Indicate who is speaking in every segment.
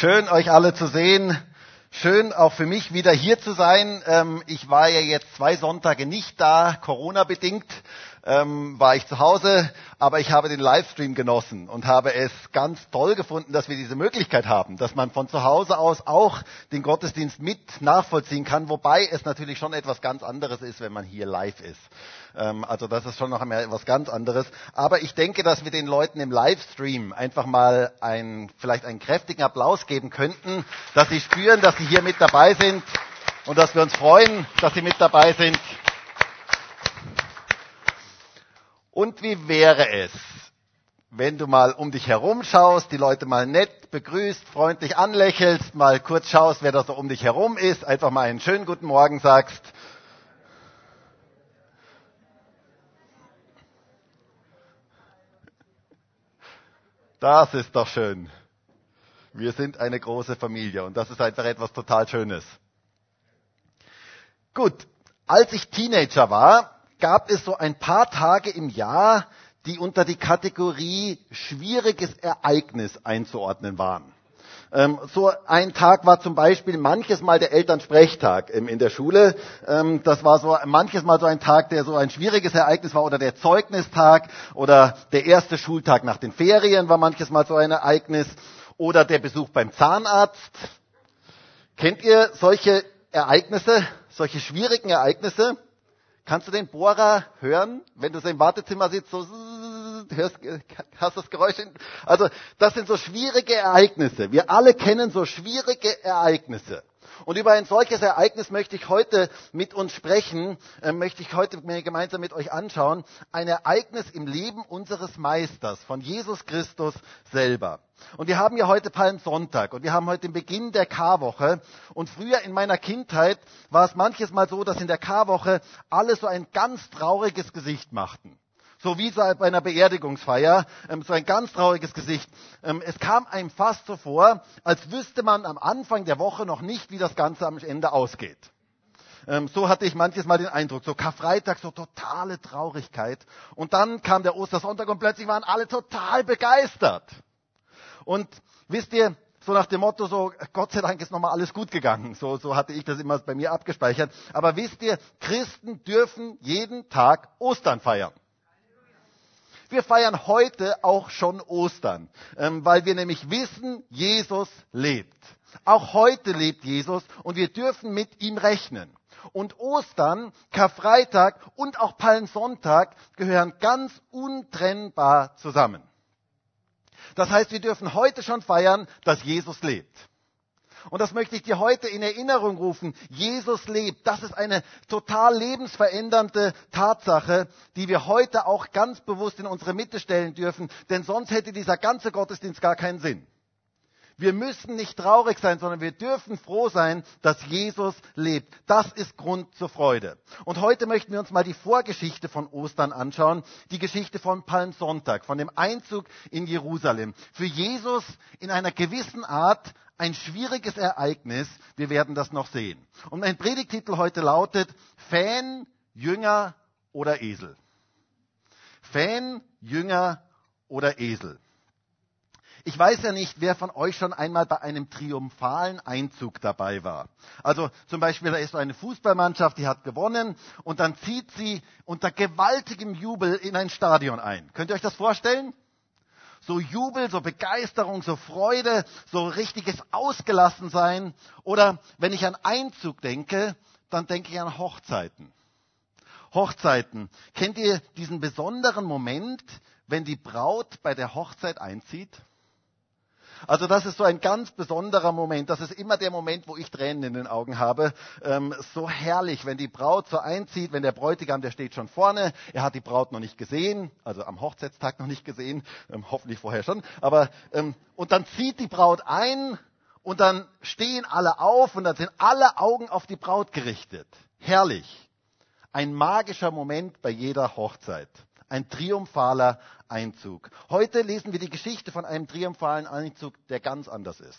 Speaker 1: Schön, euch alle zu sehen. Schön auch für mich wieder hier zu sein. Ähm, ich war ja jetzt zwei Sonntage nicht da, Corona bedingt ähm, war ich zu Hause, aber ich habe den Livestream genossen und habe es ganz toll gefunden, dass wir diese Möglichkeit haben, dass man von zu Hause aus auch den Gottesdienst mit nachvollziehen kann, wobei es natürlich schon etwas ganz anderes ist, wenn man hier live ist. Ähm, also das ist schon noch einmal etwas ganz anderes. Aber ich denke, dass wir den Leuten im Livestream einfach mal ein, vielleicht einen kräftigen Applaus geben könnten, dass sie spüren, dass sie hier mit dabei sind und dass wir uns freuen, dass sie mit dabei sind. Und wie wäre es, wenn du mal um dich herum schaust, die Leute mal nett begrüßt, freundlich anlächelst, mal kurz schaust, wer da so um dich herum ist, einfach mal einen schönen guten Morgen sagst. Das ist doch schön. Wir sind eine große Familie und das ist einfach etwas total Schönes. Gut, als ich Teenager war, gab es so ein paar Tage im Jahr, die unter die Kategorie schwieriges Ereignis einzuordnen waren. Ähm, so ein Tag war zum Beispiel manches Mal der Elternsprechtag ähm, in der Schule. Ähm, das war so manches Mal so ein Tag, der so ein schwieriges Ereignis war oder der Zeugnistag oder der erste Schultag nach den Ferien war manches Mal so ein Ereignis oder der Besuch beim Zahnarzt. Kennt ihr solche Ereignisse, solche schwierigen Ereignisse? Kannst du den Bohrer hören, wenn du so im Wartezimmer sitzt, so hörst, hast das Geräusch? Also das sind so schwierige Ereignisse. Wir alle kennen so schwierige Ereignisse. Und über ein solches Ereignis möchte ich heute mit uns sprechen, äh, möchte ich heute mir gemeinsam mit euch anschauen. Ein Ereignis im Leben unseres Meisters, von Jesus Christus selber. Und wir haben ja heute Palmsonntag und wir haben heute den Beginn der Karwoche. Und früher in meiner Kindheit war es manches Mal so, dass in der Karwoche alle so ein ganz trauriges Gesicht machten. So wie bei einer Beerdigungsfeier, ähm, so ein ganz trauriges Gesicht. Ähm, es kam einem fast so vor, als wüsste man am Anfang der Woche noch nicht, wie das Ganze am Ende ausgeht. Ähm, so hatte ich manches Mal den Eindruck, so Karfreitag, so totale Traurigkeit. Und dann kam der Ostersonntag und plötzlich waren alle total begeistert. Und wisst ihr, so nach dem Motto, so Gott sei Dank ist nochmal alles gut gegangen. So, so hatte ich das immer bei mir abgespeichert. Aber wisst ihr, Christen dürfen jeden Tag Ostern feiern. Wir feiern heute auch schon Ostern, ähm, weil wir nämlich wissen, Jesus lebt. Auch heute lebt Jesus und wir dürfen mit ihm rechnen. Und Ostern, Karfreitag und auch Palmsonntag gehören ganz untrennbar zusammen. Das heißt, wir dürfen heute schon feiern, dass Jesus lebt. Und das möchte ich dir heute in Erinnerung rufen. Jesus lebt. Das ist eine total lebensverändernde Tatsache, die wir heute auch ganz bewusst in unsere Mitte stellen dürfen, denn sonst hätte dieser ganze Gottesdienst gar keinen Sinn. Wir müssen nicht traurig sein, sondern wir dürfen froh sein, dass Jesus lebt. Das ist Grund zur Freude. Und heute möchten wir uns mal die Vorgeschichte von Ostern anschauen, die Geschichte von Palmsonntag, von dem Einzug in Jerusalem. Für Jesus in einer gewissen Art ein schwieriges Ereignis. Wir werden das noch sehen. Und mein Predigtitel heute lautet Fan, Jünger oder Esel. Fan, Jünger oder Esel. Ich weiß ja nicht, wer von euch schon einmal bei einem triumphalen Einzug dabei war. Also zum Beispiel, da ist so eine Fußballmannschaft, die hat gewonnen und dann zieht sie unter gewaltigem Jubel in ein Stadion ein. Könnt ihr euch das vorstellen? So Jubel, so Begeisterung, so Freude, so richtiges Ausgelassensein. Oder wenn ich an Einzug denke, dann denke ich an Hochzeiten. Hochzeiten. Kennt ihr diesen besonderen Moment, wenn die Braut bei der Hochzeit einzieht? Also das ist so ein ganz besonderer Moment. Das ist immer der Moment, wo ich Tränen in den Augen habe. Ähm, so herrlich, wenn die Braut so einzieht, wenn der Bräutigam, der steht schon vorne, er hat die Braut noch nicht gesehen, also am Hochzeitstag noch nicht gesehen, ähm, hoffentlich vorher schon. Aber ähm, und dann zieht die Braut ein und dann stehen alle auf und dann sind alle Augen auf die Braut gerichtet. Herrlich. Ein magischer Moment bei jeder Hochzeit ein triumphaler Einzug. Heute lesen wir die Geschichte von einem triumphalen Einzug, der ganz anders ist.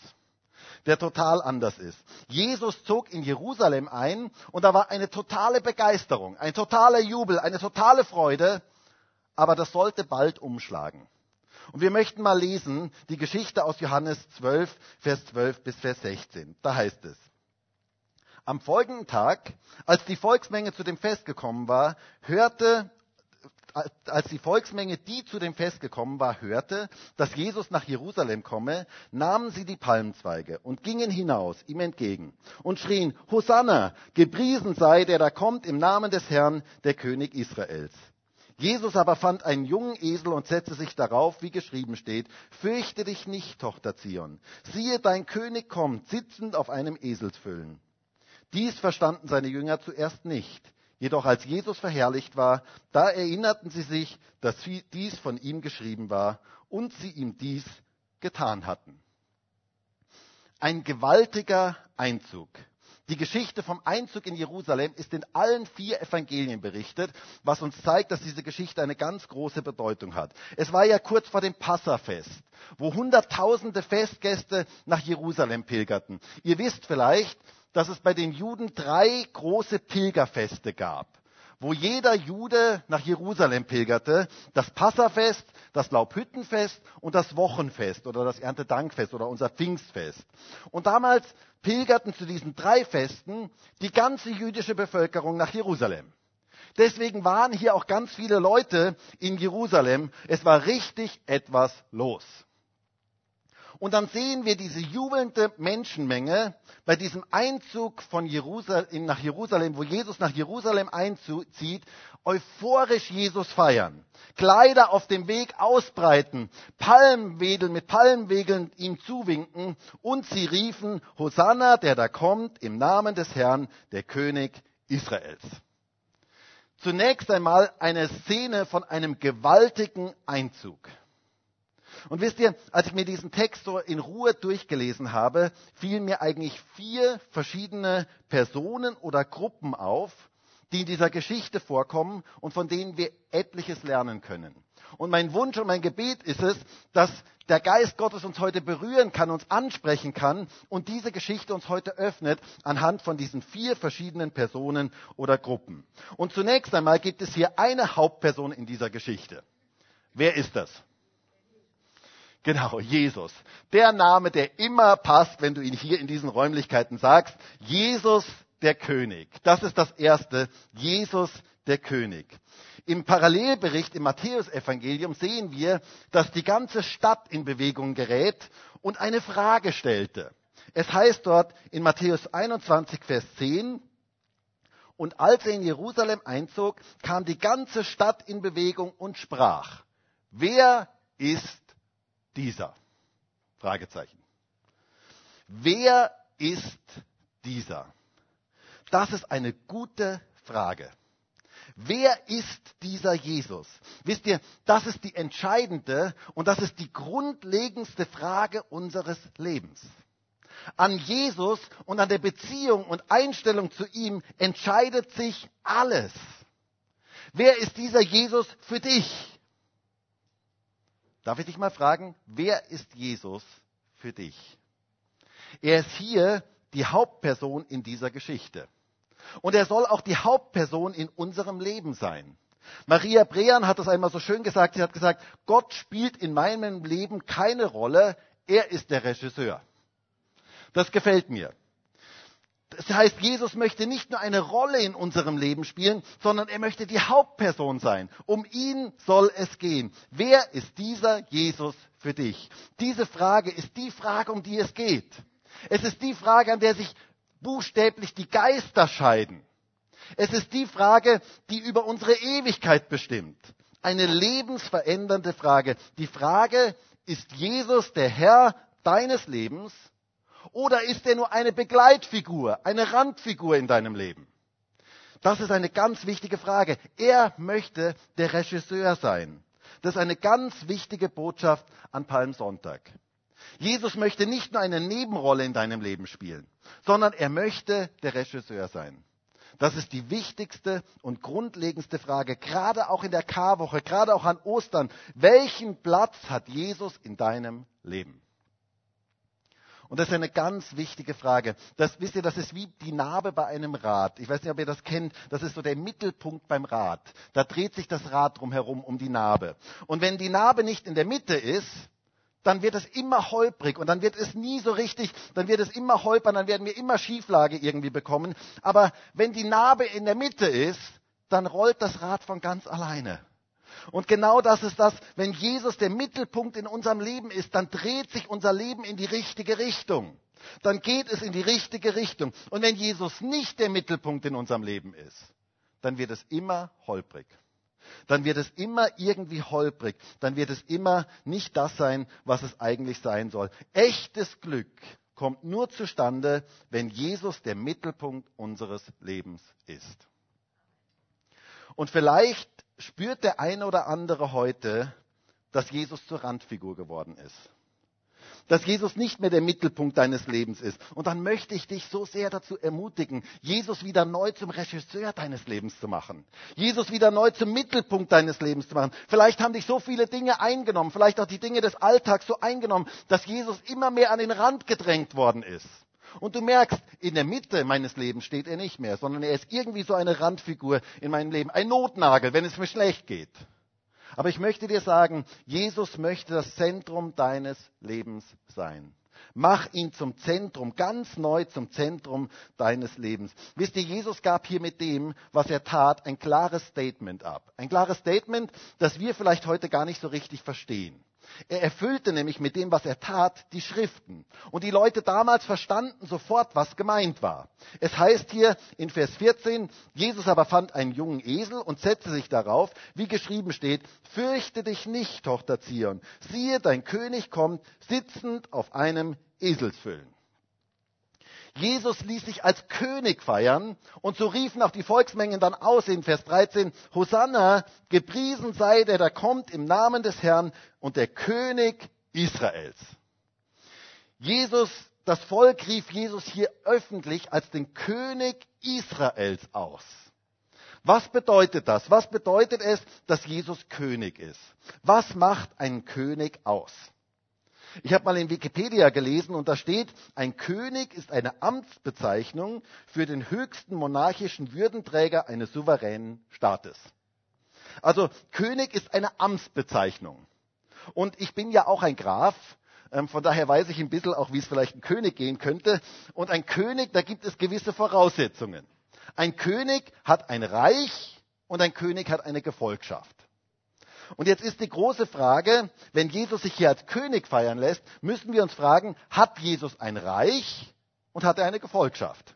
Speaker 1: Der total anders ist. Jesus zog in Jerusalem ein und da war eine totale Begeisterung, ein totaler Jubel, eine totale Freude, aber das sollte bald umschlagen. Und wir möchten mal lesen die Geschichte aus Johannes 12, Vers 12 bis Vers 16. Da heißt es, am folgenden Tag, als die Volksmenge zu dem Fest gekommen war, hörte als die Volksmenge, die zu dem Fest gekommen war, hörte, dass Jesus nach Jerusalem komme, nahmen sie die Palmzweige und gingen hinaus ihm entgegen und schrien, Hosanna, gepriesen sei, der da kommt im Namen des Herrn, der König Israels. Jesus aber fand einen jungen Esel und setzte sich darauf, wie geschrieben steht, Fürchte dich nicht, Tochter Zion. Siehe, dein König kommt, sitzend auf einem Eselsfüllen. Dies verstanden seine Jünger zuerst nicht. Jedoch als Jesus verherrlicht war, da erinnerten sie sich, dass dies von ihm geschrieben war und sie ihm dies getan hatten. Ein gewaltiger Einzug. Die Geschichte vom Einzug in Jerusalem ist in allen vier Evangelien berichtet, was uns zeigt, dass diese Geschichte eine ganz große Bedeutung hat. Es war ja kurz vor dem Passafest, wo Hunderttausende Festgäste nach Jerusalem pilgerten. Ihr wisst vielleicht, dass es bei den Juden drei große Pilgerfeste gab, wo jeder Jude nach Jerusalem pilgerte. Das Passafest, das Laubhüttenfest und das Wochenfest oder das Erntedankfest oder unser Pfingstfest. Und damals pilgerten zu diesen drei Festen die ganze jüdische Bevölkerung nach Jerusalem. Deswegen waren hier auch ganz viele Leute in Jerusalem. Es war richtig etwas los. Und dann sehen wir diese jubelnde Menschenmenge bei diesem Einzug von Jerusalem, nach Jerusalem, wo Jesus nach Jerusalem einzieht, euphorisch Jesus feiern. Kleider auf dem Weg ausbreiten, Palmwedeln mit Palmwegeln ihm zuwinken und sie riefen, Hosanna, der da kommt, im Namen des Herrn, der König Israels. Zunächst einmal eine Szene von einem gewaltigen Einzug. Und wisst ihr, als ich mir diesen Text so in Ruhe durchgelesen habe, fielen mir eigentlich vier verschiedene Personen oder Gruppen auf, die in dieser Geschichte vorkommen und von denen wir etliches lernen können. Und mein Wunsch und mein Gebet ist es, dass der Geist Gottes uns heute berühren kann, uns ansprechen kann und diese Geschichte uns heute öffnet anhand von diesen vier verschiedenen Personen oder Gruppen. Und zunächst einmal gibt es hier eine Hauptperson in dieser Geschichte. Wer ist das? Genau, Jesus. Der Name, der immer passt, wenn du ihn hier in diesen Räumlichkeiten sagst. Jesus der König. Das ist das Erste. Jesus der König. Im Parallelbericht im Matthäusevangelium sehen wir, dass die ganze Stadt in Bewegung gerät und eine Frage stellte. Es heißt dort in Matthäus 21, Vers 10, und als er in Jerusalem einzog, kam die ganze Stadt in Bewegung und sprach, wer ist dieser? Fragezeichen. Wer ist dieser? Das ist eine gute Frage. Wer ist dieser Jesus? Wisst ihr, das ist die entscheidende und das ist die grundlegendste Frage unseres Lebens. An Jesus und an der Beziehung und Einstellung zu ihm entscheidet sich alles. Wer ist dieser Jesus für dich? Darf ich dich mal fragen, wer ist Jesus für dich? Er ist hier die Hauptperson in dieser Geschichte. Und er soll auch die Hauptperson in unserem Leben sein. Maria Brean hat das einmal so schön gesagt. Sie hat gesagt, Gott spielt in meinem Leben keine Rolle. Er ist der Regisseur. Das gefällt mir. Das heißt, Jesus möchte nicht nur eine Rolle in unserem Leben spielen, sondern er möchte die Hauptperson sein. Um ihn soll es gehen. Wer ist dieser Jesus für dich? Diese Frage ist die Frage, um die es geht. Es ist die Frage, an der sich buchstäblich die Geister scheiden. Es ist die Frage, die über unsere Ewigkeit bestimmt. Eine lebensverändernde Frage. Die Frage, ist Jesus der Herr deines Lebens oder ist er nur eine Begleitfigur, eine Randfigur in deinem Leben? Das ist eine ganz wichtige Frage. Er möchte der Regisseur sein. Das ist eine ganz wichtige Botschaft an Palmsonntag. Jesus möchte nicht nur eine Nebenrolle in deinem Leben spielen, sondern er möchte der Regisseur sein. Das ist die wichtigste und grundlegendste Frage, gerade auch in der Karwoche, gerade auch an Ostern. Welchen Platz hat Jesus in deinem Leben? Und das ist eine ganz wichtige Frage. Das, wisst ihr, das ist wie die Narbe bei einem Rad. Ich weiß nicht, ob ihr das kennt. Das ist so der Mittelpunkt beim Rad. Da dreht sich das Rad drumherum um die Narbe. Und wenn die Narbe nicht in der Mitte ist, dann wird es immer holprig und dann wird es nie so richtig, dann wird es immer holpern, dann werden wir immer Schieflage irgendwie bekommen. Aber wenn die Narbe in der Mitte ist, dann rollt das Rad von ganz alleine. Und genau das ist das, wenn Jesus der Mittelpunkt in unserem Leben ist, dann dreht sich unser Leben in die richtige Richtung. Dann geht es in die richtige Richtung. Und wenn Jesus nicht der Mittelpunkt in unserem Leben ist, dann wird es immer holprig. Dann wird es immer irgendwie holprig. Dann wird es immer nicht das sein, was es eigentlich sein soll. Echtes Glück kommt nur zustande, wenn Jesus der Mittelpunkt unseres Lebens ist. Und vielleicht spürt der eine oder andere heute, dass Jesus zur Randfigur geworden ist. Dass Jesus nicht mehr der Mittelpunkt deines Lebens ist. Und dann möchte ich dich so sehr dazu ermutigen, Jesus wieder neu zum Regisseur deines Lebens zu machen. Jesus wieder neu zum Mittelpunkt deines Lebens zu machen. Vielleicht haben dich so viele Dinge eingenommen, vielleicht auch die Dinge des Alltags so eingenommen, dass Jesus immer mehr an den Rand gedrängt worden ist. Und du merkst, in der Mitte meines Lebens steht er nicht mehr, sondern er ist irgendwie so eine Randfigur in meinem Leben, ein Notnagel, wenn es mir schlecht geht. Aber ich möchte dir sagen, Jesus möchte das Zentrum deines Lebens sein. Mach ihn zum Zentrum, ganz neu zum Zentrum deines Lebens. Wisst ihr, Jesus gab hier mit dem, was er tat, ein klares Statement ab. Ein klares Statement, das wir vielleicht heute gar nicht so richtig verstehen. Er erfüllte nämlich mit dem, was er tat, die Schriften. Und die Leute damals verstanden sofort, was gemeint war. Es heißt hier in Vers 14, Jesus aber fand einen jungen Esel und setzte sich darauf, wie geschrieben steht, fürchte dich nicht, Tochter Zion. Siehe, dein König kommt, sitzend auf einem Eselsfüllen. Jesus ließ sich als König feiern und so riefen auch die Volksmengen dann aus in Vers 13, Hosanna, gepriesen sei der, der kommt im Namen des Herrn und der König Israels. Jesus, das Volk rief Jesus hier öffentlich als den König Israels aus. Was bedeutet das? Was bedeutet es, dass Jesus König ist? Was macht einen König aus? Ich habe mal in Wikipedia gelesen und da steht, ein König ist eine Amtsbezeichnung für den höchsten monarchischen Würdenträger eines souveränen Staates. Also König ist eine Amtsbezeichnung. Und ich bin ja auch ein Graf, ähm, von daher weiß ich ein bisschen auch, wie es vielleicht ein König gehen könnte. Und ein König, da gibt es gewisse Voraussetzungen. Ein König hat ein Reich und ein König hat eine Gefolgschaft. Und jetzt ist die große Frage, wenn Jesus sich hier als König feiern lässt, müssen wir uns fragen, hat Jesus ein Reich und hat er eine Gefolgschaft?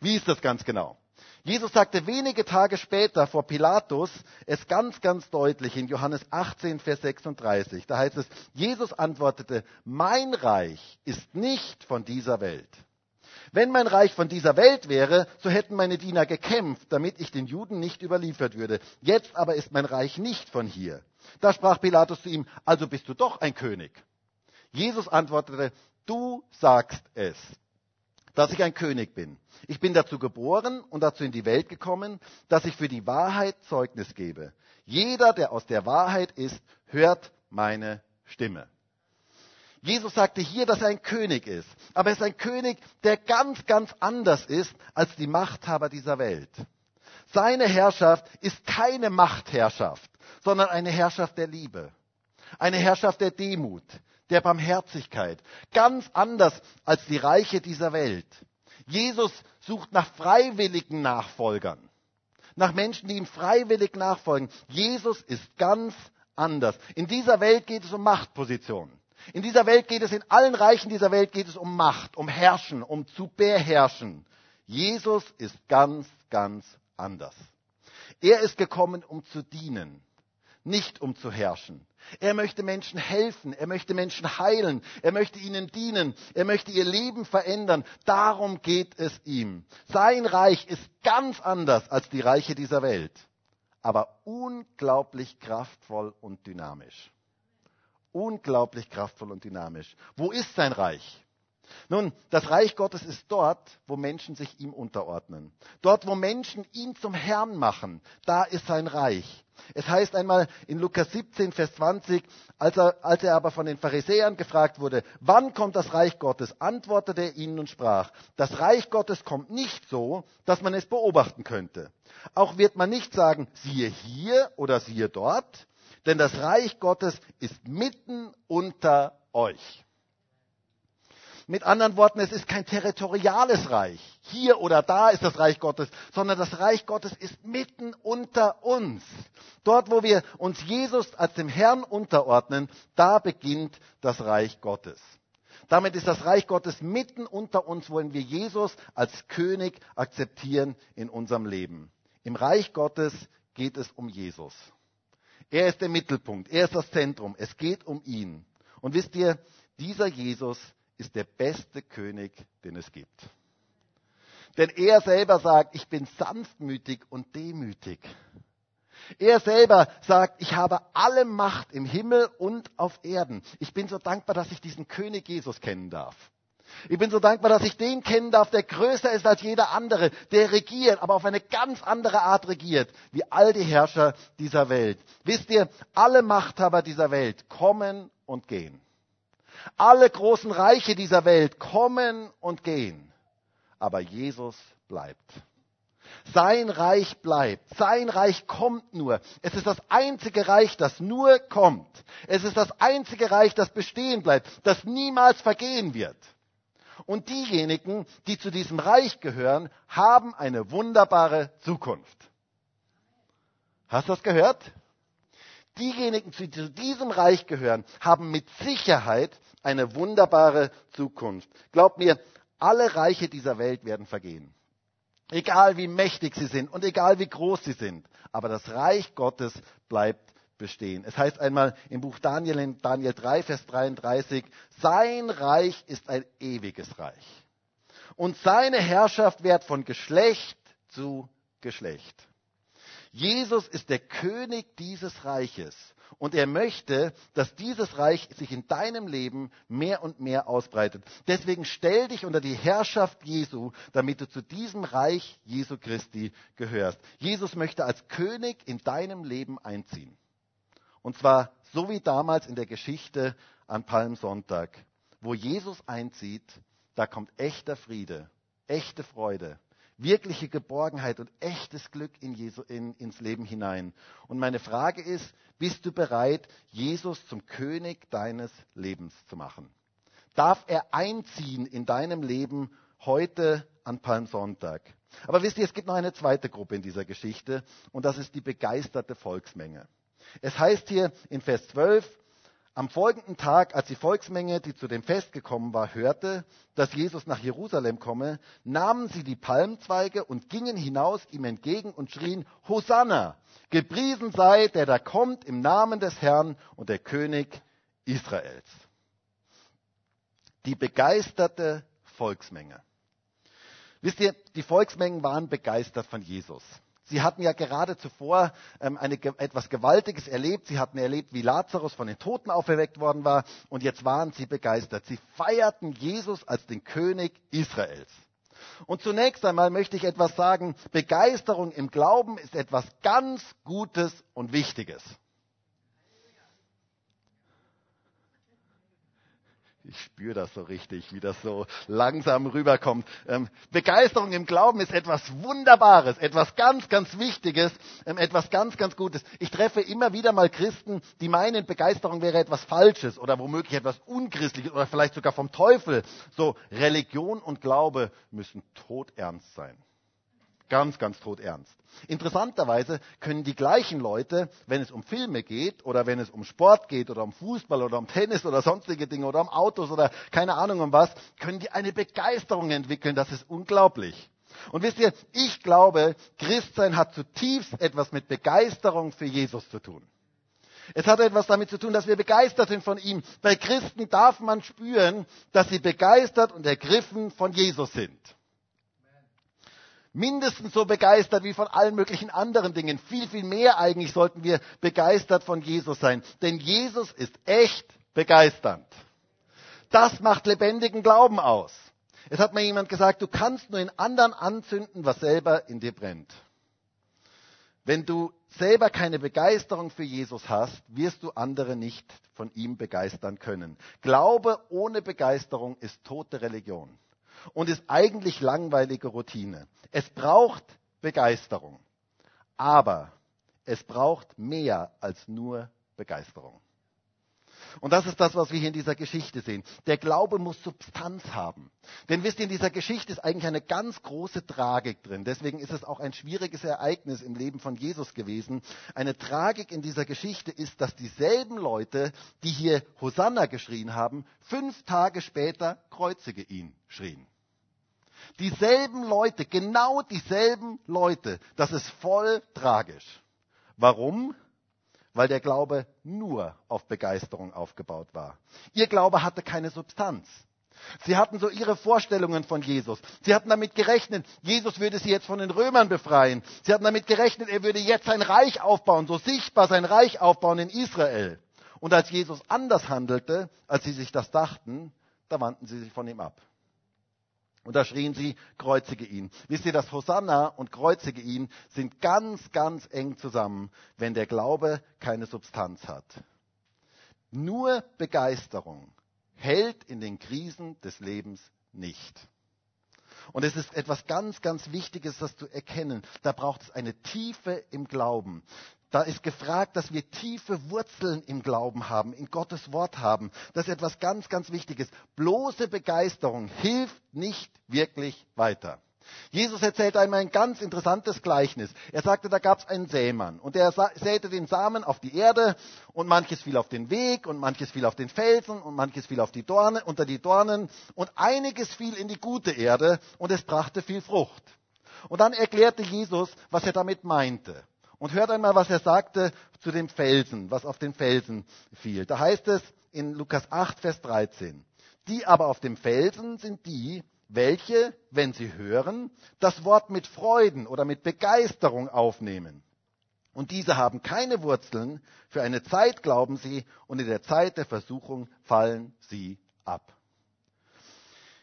Speaker 1: Wie ist das ganz genau? Jesus sagte wenige Tage später vor Pilatus es ganz, ganz deutlich in Johannes 18, Vers 36. Da heißt es, Jesus antwortete, mein Reich ist nicht von dieser Welt. Wenn mein Reich von dieser Welt wäre, so hätten meine Diener gekämpft, damit ich den Juden nicht überliefert würde. Jetzt aber ist mein Reich nicht von hier. Da sprach Pilatus zu ihm, also bist du doch ein König. Jesus antwortete, du sagst es, dass ich ein König bin. Ich bin dazu geboren und dazu in die Welt gekommen, dass ich für die Wahrheit Zeugnis gebe. Jeder, der aus der Wahrheit ist, hört meine Stimme. Jesus sagte hier, dass er ein König ist. Aber er ist ein König, der ganz, ganz anders ist als die Machthaber dieser Welt. Seine Herrschaft ist keine Machtherrschaft, sondern eine Herrschaft der Liebe. Eine Herrschaft der Demut, der Barmherzigkeit. Ganz anders als die Reiche dieser Welt. Jesus sucht nach freiwilligen Nachfolgern. Nach Menschen, die ihm freiwillig nachfolgen. Jesus ist ganz anders. In dieser Welt geht es um Machtpositionen. In dieser Welt geht es, in allen Reichen dieser Welt geht es um Macht, um Herrschen, um zu beherrschen. Jesus ist ganz, ganz anders. Er ist gekommen, um zu dienen, nicht um zu herrschen. Er möchte Menschen helfen, er möchte Menschen heilen, er möchte ihnen dienen, er möchte ihr Leben verändern. Darum geht es ihm. Sein Reich ist ganz anders als die Reiche dieser Welt, aber unglaublich kraftvoll und dynamisch. Unglaublich kraftvoll und dynamisch. Wo ist sein Reich? Nun, das Reich Gottes ist dort, wo Menschen sich ihm unterordnen. Dort, wo Menschen ihn zum Herrn machen, da ist sein Reich. Es heißt einmal in Lukas 17, Vers 20, als er, als er aber von den Pharisäern gefragt wurde, wann kommt das Reich Gottes, antwortete er ihnen und sprach, das Reich Gottes kommt nicht so, dass man es beobachten könnte. Auch wird man nicht sagen, siehe hier oder siehe dort, denn das Reich Gottes ist mitten unter euch. Mit anderen Worten, es ist kein territoriales Reich. Hier oder da ist das Reich Gottes, sondern das Reich Gottes ist mitten unter uns. Dort, wo wir uns Jesus als dem Herrn unterordnen, da beginnt das Reich Gottes. Damit ist das Reich Gottes mitten unter uns, wollen wir Jesus als König akzeptieren in unserem Leben. Im Reich Gottes geht es um Jesus. Er ist der Mittelpunkt, er ist das Zentrum, es geht um ihn. Und wisst ihr, dieser Jesus ist der beste König, den es gibt. Denn er selber sagt, ich bin sanftmütig und demütig. Er selber sagt, ich habe alle Macht im Himmel und auf Erden. Ich bin so dankbar, dass ich diesen König Jesus kennen darf. Ich bin so dankbar, dass ich den kennen darf, der größer ist als jeder andere, der regiert, aber auf eine ganz andere Art regiert, wie all die Herrscher dieser Welt. Wisst ihr, alle Machthaber dieser Welt kommen und gehen. Alle großen Reiche dieser Welt kommen und gehen. Aber Jesus bleibt. Sein Reich bleibt. Sein Reich kommt nur. Es ist das einzige Reich, das nur kommt. Es ist das einzige Reich, das bestehen bleibt, das niemals vergehen wird. Und diejenigen, die zu diesem Reich gehören, haben eine wunderbare Zukunft. Hast du das gehört? Diejenigen, die zu diesem Reich gehören, haben mit Sicherheit eine wunderbare Zukunft. Glaubt mir, alle Reiche dieser Welt werden vergehen. Egal wie mächtig sie sind und egal wie groß sie sind. Aber das Reich Gottes bleibt bestehen. Es heißt einmal im Buch Daniel, in Daniel 3, Vers 33, sein Reich ist ein ewiges Reich. Und seine Herrschaft währt von Geschlecht zu Geschlecht. Jesus ist der König dieses Reiches. Und er möchte, dass dieses Reich sich in deinem Leben mehr und mehr ausbreitet. Deswegen stell dich unter die Herrschaft Jesu, damit du zu diesem Reich Jesu Christi gehörst. Jesus möchte als König in deinem Leben einziehen. Und zwar so wie damals in der Geschichte an Palmsonntag. Wo Jesus einzieht, da kommt echter Friede, echte Freude, wirkliche Geborgenheit und echtes Glück in Jesu, in, ins Leben hinein. Und meine Frage ist, bist du bereit, Jesus zum König deines Lebens zu machen? Darf er einziehen in deinem Leben heute an Palmsonntag? Aber wisst ihr, es gibt noch eine zweite Gruppe in dieser Geschichte und das ist die begeisterte Volksmenge. Es heißt hier in Vers 12, am folgenden Tag, als die Volksmenge, die zu dem Fest gekommen war, hörte, dass Jesus nach Jerusalem komme, nahmen sie die Palmzweige und gingen hinaus ihm entgegen und schrien, Hosanna, gepriesen sei, der da kommt im Namen des Herrn und der König Israels. Die begeisterte Volksmenge. Wisst ihr, die Volksmengen waren begeistert von Jesus. Sie hatten ja gerade zuvor ähm, eine, etwas Gewaltiges erlebt. Sie hatten erlebt, wie Lazarus von den Toten auferweckt worden war. Und jetzt waren sie begeistert. Sie feierten Jesus als den König Israels. Und zunächst einmal möchte ich etwas sagen. Begeisterung im Glauben ist etwas ganz Gutes und Wichtiges. Ich spüre das so richtig, wie das so langsam rüberkommt. Ähm, Begeisterung im Glauben ist etwas Wunderbares, etwas ganz, ganz Wichtiges, ähm, etwas ganz, ganz Gutes. Ich treffe immer wieder mal Christen, die meinen, Begeisterung wäre etwas Falsches oder womöglich etwas Unchristliches oder vielleicht sogar vom Teufel. So, Religion und Glaube müssen todernst sein. Ganz, ganz tot ernst. Interessanterweise können die gleichen Leute, wenn es um Filme geht oder wenn es um Sport geht oder um Fußball oder um Tennis oder sonstige Dinge oder um Autos oder keine Ahnung um was, können die eine Begeisterung entwickeln. Das ist unglaublich. Und wisst ihr, ich glaube, Christsein hat zutiefst etwas mit Begeisterung für Jesus zu tun. Es hat etwas damit zu tun, dass wir begeistert sind von ihm. Bei Christen darf man spüren, dass sie begeistert und ergriffen von Jesus sind mindestens so begeistert wie von allen möglichen anderen Dingen. Viel, viel mehr eigentlich sollten wir begeistert von Jesus sein. Denn Jesus ist echt begeisternd. Das macht lebendigen Glauben aus. Es hat mir jemand gesagt, du kannst nur in anderen anzünden, was selber in dir brennt. Wenn du selber keine Begeisterung für Jesus hast, wirst du andere nicht von ihm begeistern können. Glaube ohne Begeisterung ist tote Religion und ist eigentlich langweilige Routine. Es braucht Begeisterung, aber es braucht mehr als nur Begeisterung. Und das ist das, was wir hier in dieser Geschichte sehen. Der Glaube muss Substanz haben. Denn wisst ihr, in dieser Geschichte ist eigentlich eine ganz große Tragik drin. Deswegen ist es auch ein schwieriges Ereignis im Leben von Jesus gewesen. Eine Tragik in dieser Geschichte ist, dass dieselben Leute, die hier Hosanna geschrien haben, fünf Tage später kreuzige ihn schrien. Dieselben Leute, genau dieselben Leute. Das ist voll tragisch. Warum? Weil der Glaube nur auf Begeisterung aufgebaut war. Ihr Glaube hatte keine Substanz. Sie hatten so ihre Vorstellungen von Jesus. Sie hatten damit gerechnet, Jesus würde sie jetzt von den Römern befreien. Sie hatten damit gerechnet, er würde jetzt sein Reich aufbauen, so sichtbar sein Reich aufbauen in Israel. Und als Jesus anders handelte, als sie sich das dachten, da wandten sie sich von ihm ab. Und da schrien sie, kreuzige ihn. Wisst ihr, das Hosanna und kreuzige ihn sind ganz, ganz eng zusammen, wenn der Glaube keine Substanz hat. Nur Begeisterung hält in den Krisen des Lebens nicht. Und es ist etwas ganz, ganz Wichtiges, das zu erkennen. Da braucht es eine Tiefe im Glauben. Da ist gefragt, dass wir tiefe Wurzeln im Glauben haben, in Gottes Wort haben. Das ist etwas ganz, ganz Wichtiges. Bloße Begeisterung hilft nicht wirklich weiter. Jesus erzählte einmal ein ganz interessantes Gleichnis. Er sagte, da gab es einen Sämann und der säte den Samen auf die Erde und manches fiel auf den Weg und manches fiel auf den Felsen und manches fiel auf die Dorne, unter die Dornen und einiges fiel in die gute Erde und es brachte viel Frucht. Und dann erklärte Jesus, was er damit meinte. Und hört einmal, was er sagte zu dem Felsen, was auf den Felsen fiel. Da heißt es in Lukas 8, Vers 13. Die aber auf dem Felsen sind die, welche, wenn sie hören, das Wort mit Freuden oder mit Begeisterung aufnehmen. Und diese haben keine Wurzeln, für eine Zeit glauben sie, und in der Zeit der Versuchung fallen sie ab.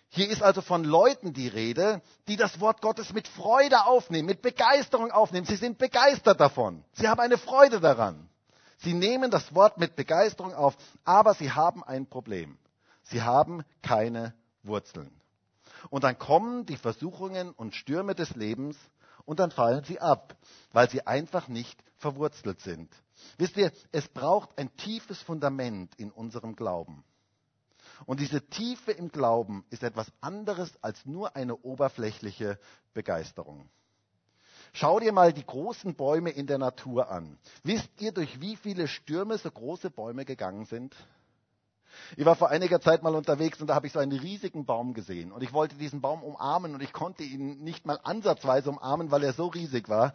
Speaker 1: Hier ist also von Leuten die Rede, die das Wort Gottes mit Freude aufnehmen, mit Begeisterung aufnehmen. Sie sind begeistert davon. Sie haben eine Freude daran. Sie nehmen das Wort mit Begeisterung auf, aber sie haben ein Problem. Sie haben keine Wurzeln. Und dann kommen die Versuchungen und Stürme des Lebens und dann fallen sie ab, weil sie einfach nicht verwurzelt sind. Wisst ihr, es braucht ein tiefes Fundament in unserem Glauben. Und diese Tiefe im Glauben ist etwas anderes als nur eine oberflächliche Begeisterung. Schau dir mal die großen Bäume in der Natur an. Wisst ihr, durch wie viele Stürme so große Bäume gegangen sind? Ich war vor einiger Zeit mal unterwegs und da habe ich so einen riesigen Baum gesehen. Und ich wollte diesen Baum umarmen und ich konnte ihn nicht mal ansatzweise umarmen, weil er so riesig war.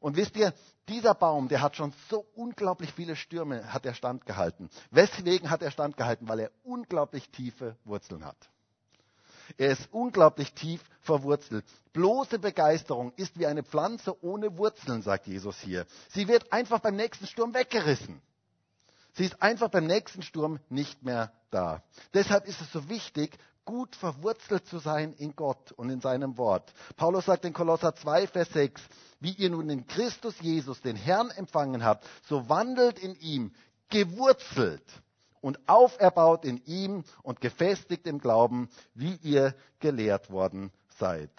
Speaker 1: Und wisst ihr, dieser Baum, der hat schon so unglaublich viele Stürme, hat er standgehalten. Weswegen hat er standgehalten? Weil er unglaublich tiefe Wurzeln hat. Er ist unglaublich tief verwurzelt. Bloße Begeisterung ist wie eine Pflanze ohne Wurzeln, sagt Jesus hier. Sie wird einfach beim nächsten Sturm weggerissen. Sie ist einfach beim nächsten Sturm nicht mehr da. Deshalb ist es so wichtig, gut verwurzelt zu sein in Gott und in seinem Wort. Paulus sagt in Kolosser 2, Vers 6, wie ihr nun in Christus Jesus den Herrn empfangen habt, so wandelt in ihm, gewurzelt und auferbaut in ihm und gefestigt im Glauben, wie ihr gelehrt worden seid.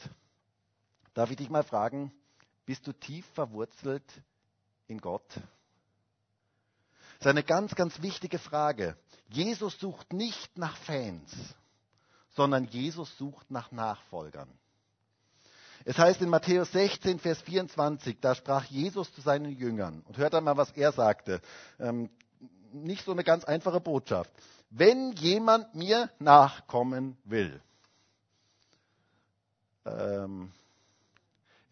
Speaker 1: Darf ich dich mal fragen, bist du tief verwurzelt in Gott? Das ist eine ganz, ganz wichtige Frage. Jesus sucht nicht nach Fans, sondern Jesus sucht nach Nachfolgern. Es heißt in Matthäus 16, Vers 24, da sprach Jesus zu seinen Jüngern. Und hört einmal, was er sagte. Ähm, nicht so eine ganz einfache Botschaft. Wenn jemand mir nachkommen will, ähm,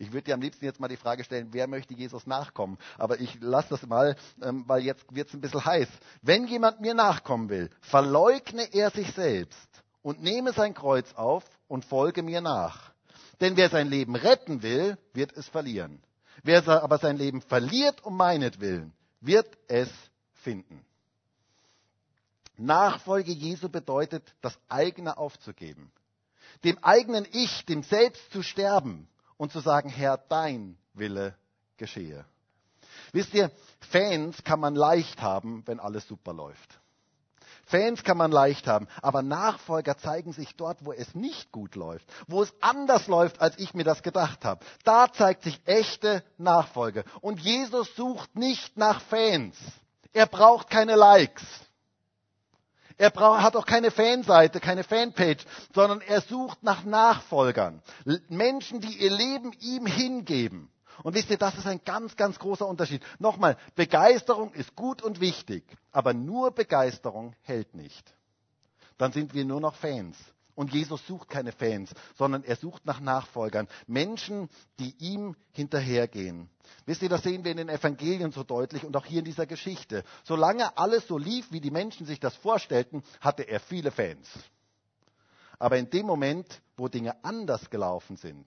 Speaker 1: ich würde dir am liebsten jetzt mal die Frage stellen, wer möchte Jesus nachkommen? Aber ich lasse das mal, ähm, weil jetzt wird es ein bisschen heiß. Wenn jemand mir nachkommen will, verleugne er sich selbst und nehme sein Kreuz auf und folge mir nach. Denn wer sein Leben retten will, wird es verlieren. Wer aber sein Leben verliert um meinetwillen, wird es finden. Nachfolge Jesu bedeutet, das eigene aufzugeben. Dem eigenen Ich, dem Selbst zu sterben und zu sagen, Herr, dein Wille geschehe. Wisst ihr, Fans kann man leicht haben, wenn alles super läuft. Fans kann man leicht haben, aber Nachfolger zeigen sich dort, wo es nicht gut läuft, wo es anders läuft, als ich mir das gedacht habe. Da zeigt sich echte Nachfolge. Und Jesus sucht nicht nach Fans. Er braucht keine Likes. Er braucht, hat auch keine Fanseite, keine Fanpage, sondern er sucht nach Nachfolgern. Menschen, die ihr Leben ihm hingeben. Und wisst ihr, das ist ein ganz, ganz großer Unterschied. Nochmal, Begeisterung ist gut und wichtig, aber nur Begeisterung hält nicht. Dann sind wir nur noch Fans. Und Jesus sucht keine Fans, sondern er sucht nach Nachfolgern. Menschen, die ihm hinterhergehen. Wisst ihr, das sehen wir in den Evangelien so deutlich und auch hier in dieser Geschichte. Solange alles so lief, wie die Menschen sich das vorstellten, hatte er viele Fans. Aber in dem Moment, wo Dinge anders gelaufen sind,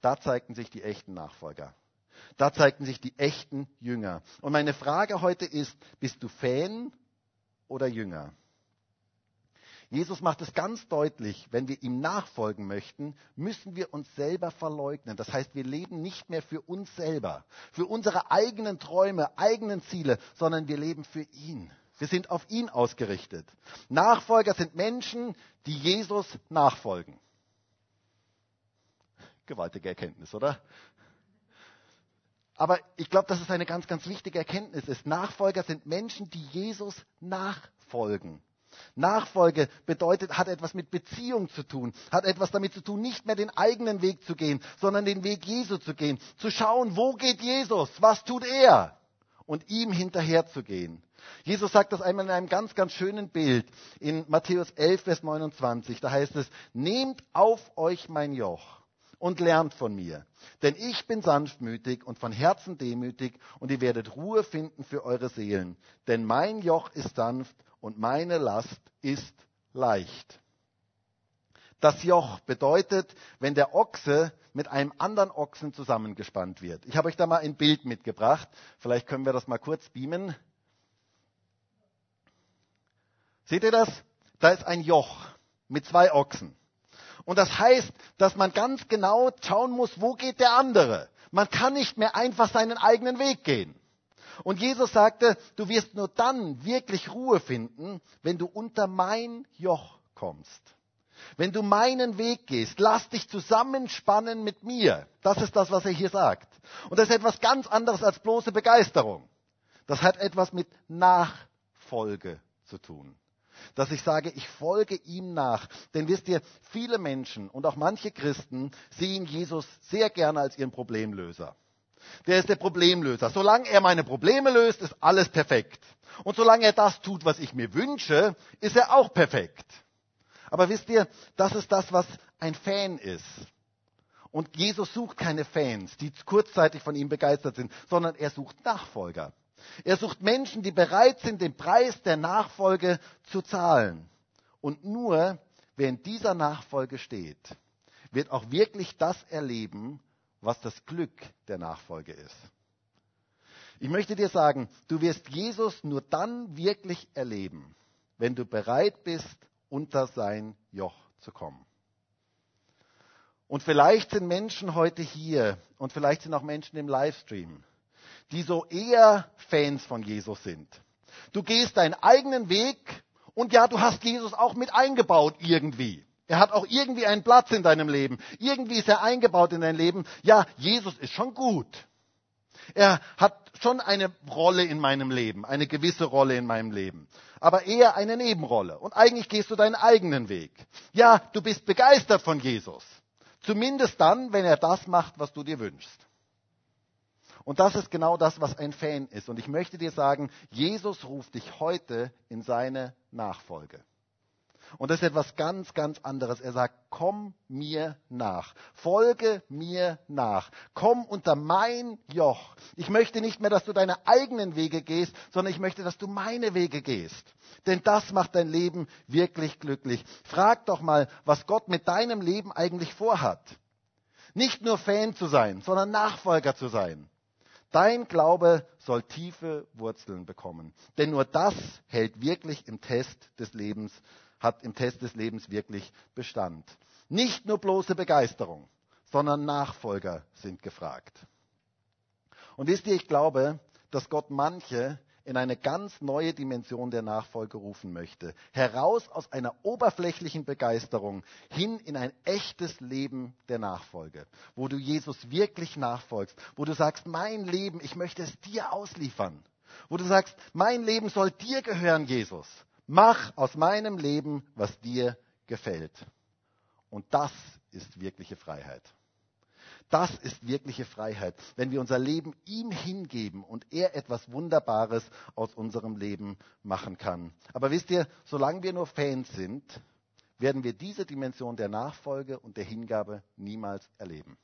Speaker 1: da zeigten sich die echten Nachfolger. Da zeigten sich die echten Jünger. Und meine Frage heute ist, bist du Fan oder Jünger? Jesus macht es ganz deutlich, wenn wir ihm nachfolgen möchten, müssen wir uns selber verleugnen. Das heißt, wir leben nicht mehr für uns selber, für unsere eigenen Träume, eigenen Ziele, sondern wir leben für ihn. Wir sind auf ihn ausgerichtet. Nachfolger sind Menschen, die Jesus nachfolgen. Gewaltige Erkenntnis, oder? Aber ich glaube, dass es eine ganz, ganz wichtige Erkenntnis ist. Nachfolger sind Menschen, die Jesus nachfolgen. Nachfolge bedeutet, hat etwas mit Beziehung zu tun, hat etwas damit zu tun, nicht mehr den eigenen Weg zu gehen, sondern den Weg Jesu zu gehen, zu schauen, wo geht Jesus, was tut er und ihm hinterher zu gehen. Jesus sagt das einmal in einem ganz, ganz schönen Bild in Matthäus 11, Vers 29. Da heißt es, nehmt auf euch mein Joch und lernt von mir. Denn ich bin sanftmütig und von Herzen demütig und ihr werdet Ruhe finden für eure Seelen. Denn mein Joch ist sanft und meine Last ist leicht. Das Joch bedeutet, wenn der Ochse mit einem anderen Ochsen zusammengespannt wird. Ich habe euch da mal ein Bild mitgebracht. Vielleicht können wir das mal kurz beamen. Seht ihr das? Da ist ein Joch mit zwei Ochsen. Und das heißt, dass man ganz genau schauen muss, wo geht der andere. Man kann nicht mehr einfach seinen eigenen Weg gehen. Und Jesus sagte, du wirst nur dann wirklich Ruhe finden, wenn du unter mein Joch kommst. Wenn du meinen Weg gehst, lass dich zusammenspannen mit mir. Das ist das, was er hier sagt. Und das ist etwas ganz anderes als bloße Begeisterung. Das hat etwas mit Nachfolge zu tun dass ich sage, ich folge ihm nach. Denn wisst ihr, viele Menschen und auch manche Christen sehen Jesus sehr gerne als ihren Problemlöser. Der ist der Problemlöser. Solange er meine Probleme löst, ist alles perfekt. Und solange er das tut, was ich mir wünsche, ist er auch perfekt. Aber wisst ihr, das ist das, was ein Fan ist. Und Jesus sucht keine Fans, die kurzzeitig von ihm begeistert sind, sondern er sucht Nachfolger. Er sucht Menschen, die bereit sind, den Preis der Nachfolge zu zahlen. Und nur wer in dieser Nachfolge steht, wird auch wirklich das erleben, was das Glück der Nachfolge ist. Ich möchte dir sagen, du wirst Jesus nur dann wirklich erleben, wenn du bereit bist, unter sein Joch zu kommen. Und vielleicht sind Menschen heute hier und vielleicht sind auch Menschen im Livestream, die so eher Fans von Jesus sind. Du gehst deinen eigenen Weg und ja, du hast Jesus auch mit eingebaut irgendwie. Er hat auch irgendwie einen Platz in deinem Leben. Irgendwie ist er eingebaut in dein Leben. Ja, Jesus ist schon gut. Er hat schon eine Rolle in meinem Leben, eine gewisse Rolle in meinem Leben, aber eher eine Nebenrolle. Und eigentlich gehst du deinen eigenen Weg. Ja, du bist begeistert von Jesus. Zumindest dann, wenn er das macht, was du dir wünschst. Und das ist genau das, was ein Fan ist. Und ich möchte dir sagen, Jesus ruft dich heute in seine Nachfolge. Und das ist etwas ganz, ganz anderes. Er sagt, komm mir nach. Folge mir nach. Komm unter mein Joch. Ich möchte nicht mehr, dass du deine eigenen Wege gehst, sondern ich möchte, dass du meine Wege gehst. Denn das macht dein Leben wirklich glücklich. Frag doch mal, was Gott mit deinem Leben eigentlich vorhat. Nicht nur Fan zu sein, sondern Nachfolger zu sein Dein Glaube soll tiefe Wurzeln bekommen. Denn nur das hält wirklich im Test des Lebens, hat im Test des Lebens wirklich Bestand. Nicht nur bloße Begeisterung, sondern Nachfolger sind gefragt. Und wisst ihr, ich glaube, dass Gott manche in eine ganz neue Dimension der Nachfolge rufen möchte. Heraus aus einer oberflächlichen Begeisterung hin in ein echtes Leben der Nachfolge, wo du Jesus wirklich nachfolgst, wo du sagst, mein Leben, ich möchte es dir ausliefern, wo du sagst, mein Leben soll dir gehören, Jesus. Mach aus meinem Leben, was dir gefällt. Und das ist wirkliche Freiheit. Das ist wirkliche Freiheit, wenn wir unser Leben ihm hingeben und er etwas Wunderbares aus unserem Leben machen kann. Aber wisst ihr, solange wir nur Fans sind, werden wir diese Dimension der Nachfolge und der Hingabe niemals erleben.